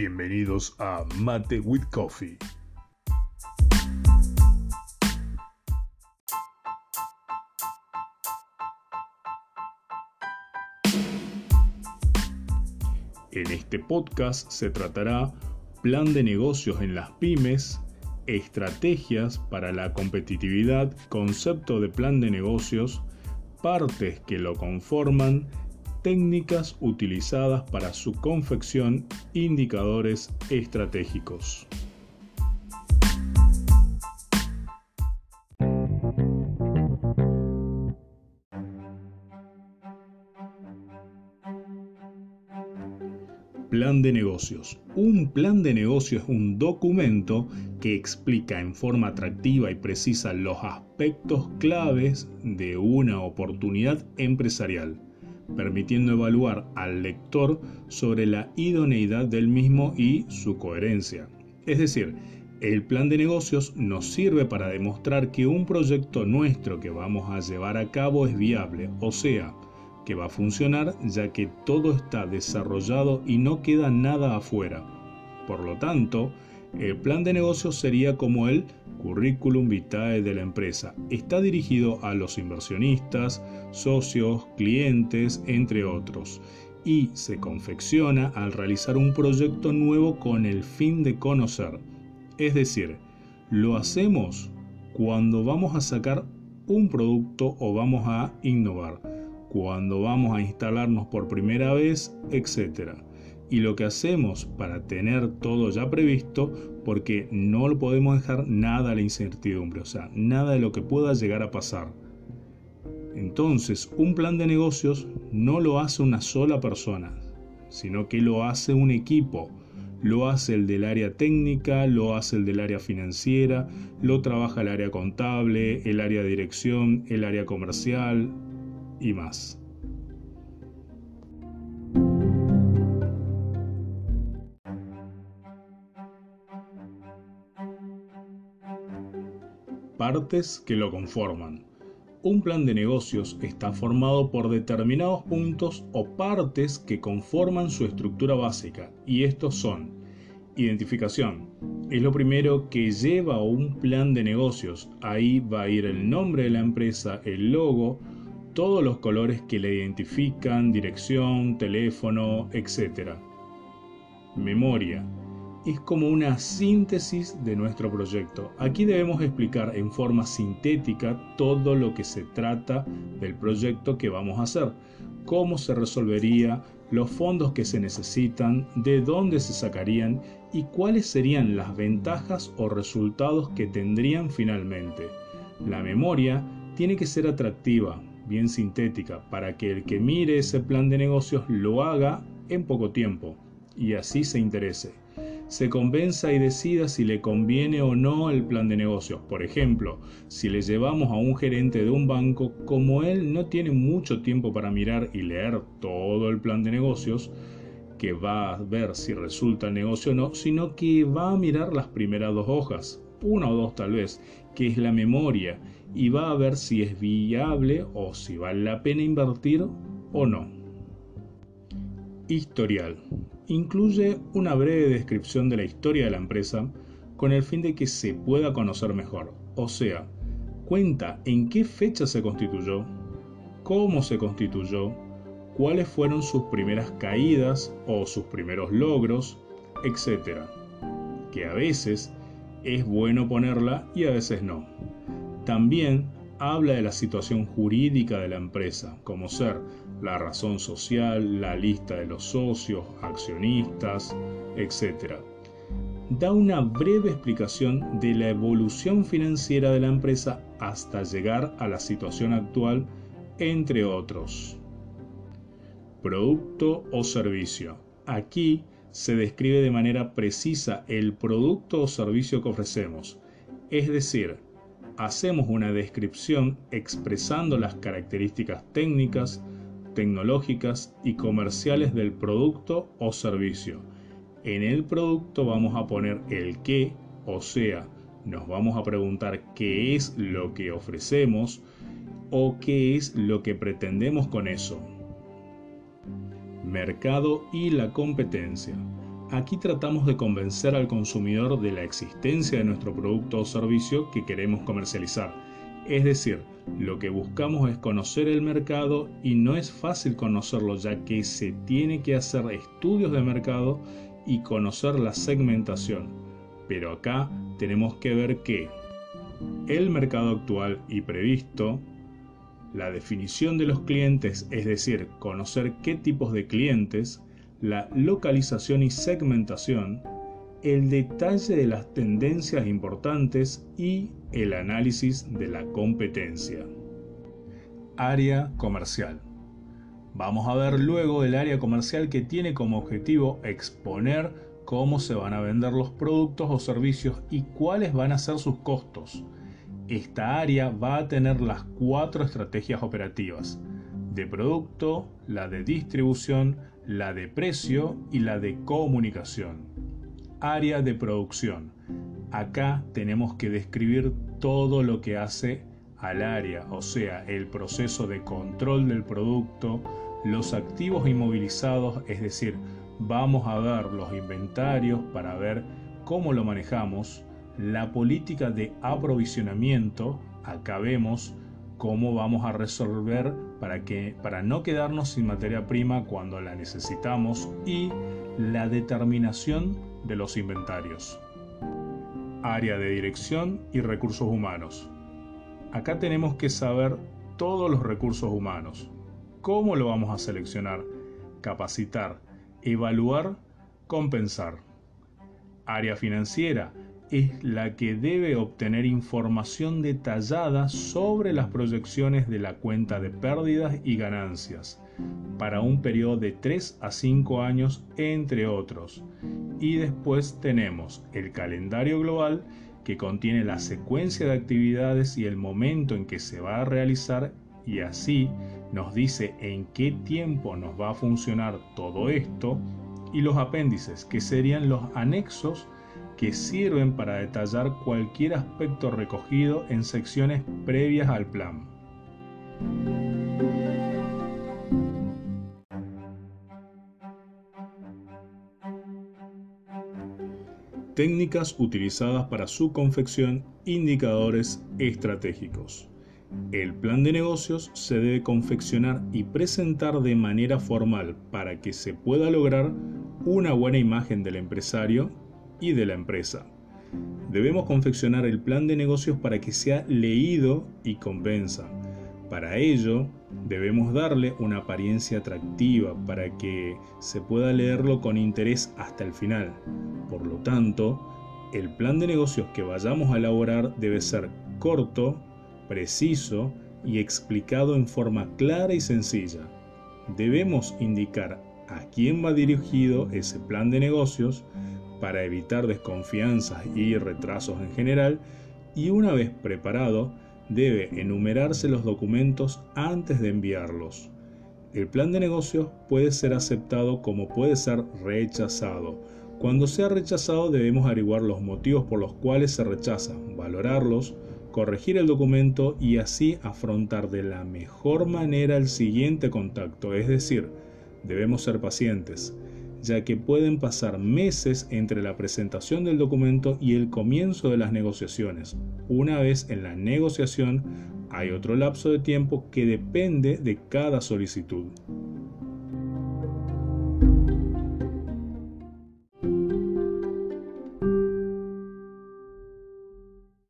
Bienvenidos a Mate with Coffee. En este podcast se tratará plan de negocios en las pymes, estrategias para la competitividad, concepto de plan de negocios, partes que lo conforman, técnicas utilizadas para su confección, indicadores estratégicos. Plan de negocios. Un plan de negocio es un documento que explica en forma atractiva y precisa los aspectos claves de una oportunidad empresarial, permitiendo evaluar al lector sobre la idoneidad del mismo y su coherencia. Es decir, el plan de negocios nos sirve para demostrar que un proyecto nuestro que vamos a llevar a cabo es viable, o sea, que va a funcionar ya que todo está desarrollado y no queda nada afuera. Por lo tanto, el plan de negocios sería como el currículum vitae de la empresa. Está dirigido a los inversionistas, socios, clientes, entre otros, y se confecciona al realizar un proyecto nuevo con el fin de conocer. Es decir, lo hacemos cuando vamos a sacar un producto o vamos a innovar cuando vamos a instalarnos por primera vez, etc. Y lo que hacemos para tener todo ya previsto, porque no lo podemos dejar nada a la incertidumbre, o sea, nada de lo que pueda llegar a pasar. Entonces, un plan de negocios no lo hace una sola persona, sino que lo hace un equipo. Lo hace el del área técnica, lo hace el del área financiera, lo trabaja el área contable, el área de dirección, el área comercial, y más. Partes que lo conforman. Un plan de negocios está formado por determinados puntos o partes que conforman su estructura básica y estos son identificación. Es lo primero que lleva un plan de negocios. Ahí va a ir el nombre de la empresa, el logo, todos los colores que le identifican, dirección, teléfono, etc. Memoria. Es como una síntesis de nuestro proyecto. Aquí debemos explicar en forma sintética todo lo que se trata del proyecto que vamos a hacer, cómo se resolvería, los fondos que se necesitan, de dónde se sacarían y cuáles serían las ventajas o resultados que tendrían finalmente. La memoria tiene que ser atractiva, bien sintética, para que el que mire ese plan de negocios lo haga en poco tiempo y así se interese. Se convenza y decida si le conviene o no el plan de negocios. Por ejemplo, si le llevamos a un gerente de un banco, como él no tiene mucho tiempo para mirar y leer todo el plan de negocios, que va a ver si resulta negocio o no, sino que va a mirar las primeras dos hojas, una o dos tal vez, que es la memoria, y va a ver si es viable o si vale la pena invertir o no. Historial. Incluye una breve descripción de la historia de la empresa con el fin de que se pueda conocer mejor. O sea, cuenta en qué fecha se constituyó, cómo se constituyó, cuáles fueron sus primeras caídas o sus primeros logros, etc. Que a veces es bueno ponerla y a veces no. También habla de la situación jurídica de la empresa, como ser la razón social, la lista de los socios, accionistas, etc. Da una breve explicación de la evolución financiera de la empresa hasta llegar a la situación actual, entre otros. Producto o servicio. Aquí se describe de manera precisa el producto o servicio que ofrecemos, es decir, hacemos una descripción expresando las características técnicas, tecnológicas y comerciales del producto o servicio. En el producto vamos a poner el qué, o sea, nos vamos a preguntar qué es lo que ofrecemos o qué es lo que pretendemos con eso. Mercado y la competencia. Aquí tratamos de convencer al consumidor de la existencia de nuestro producto o servicio que queremos comercializar. Es decir, lo que buscamos es conocer el mercado y no es fácil conocerlo ya que se tiene que hacer estudios de mercado y conocer la segmentación. Pero acá tenemos que ver que el mercado actual y previsto, la definición de los clientes, es decir, conocer qué tipos de clientes, la localización y segmentación, el detalle de las tendencias importantes y el análisis de la competencia. Área comercial. Vamos a ver luego el área comercial que tiene como objetivo exponer cómo se van a vender los productos o servicios y cuáles van a ser sus costos. Esta área va a tener las cuatro estrategias operativas, de producto, la de distribución, la de precio y la de comunicación. Área de producción. Acá tenemos que describir todo lo que hace al área, o sea, el proceso de control del producto, los activos inmovilizados, es decir, vamos a ver los inventarios para ver cómo lo manejamos, la política de aprovisionamiento, acá vemos cómo vamos a resolver para, que, para no quedarnos sin materia prima cuando la necesitamos y la determinación de los inventarios. Área de dirección y recursos humanos. Acá tenemos que saber todos los recursos humanos. ¿Cómo lo vamos a seleccionar? Capacitar, evaluar, compensar. Área financiera es la que debe obtener información detallada sobre las proyecciones de la cuenta de pérdidas y ganancias para un periodo de 3 a 5 años entre otros. Y después tenemos el calendario global que contiene la secuencia de actividades y el momento en que se va a realizar y así nos dice en qué tiempo nos va a funcionar todo esto y los apéndices que serían los anexos que sirven para detallar cualquier aspecto recogido en secciones previas al plan. Técnicas utilizadas para su confección, indicadores estratégicos. El plan de negocios se debe confeccionar y presentar de manera formal para que se pueda lograr una buena imagen del empresario y de la empresa. Debemos confeccionar el plan de negocios para que sea leído y convenza. Para ello, debemos darle una apariencia atractiva para que se pueda leerlo con interés hasta el final. Por lo tanto, el plan de negocios que vayamos a elaborar debe ser corto, preciso y explicado en forma clara y sencilla. Debemos indicar a quién va dirigido ese plan de negocios, para evitar desconfianzas y retrasos en general y una vez preparado debe enumerarse los documentos antes de enviarlos. El plan de negocios puede ser aceptado como puede ser rechazado. Cuando sea rechazado debemos averiguar los motivos por los cuales se rechaza, valorarlos, corregir el documento y así afrontar de la mejor manera el siguiente contacto, es decir, debemos ser pacientes ya que pueden pasar meses entre la presentación del documento y el comienzo de las negociaciones. Una vez en la negociación, hay otro lapso de tiempo que depende de cada solicitud.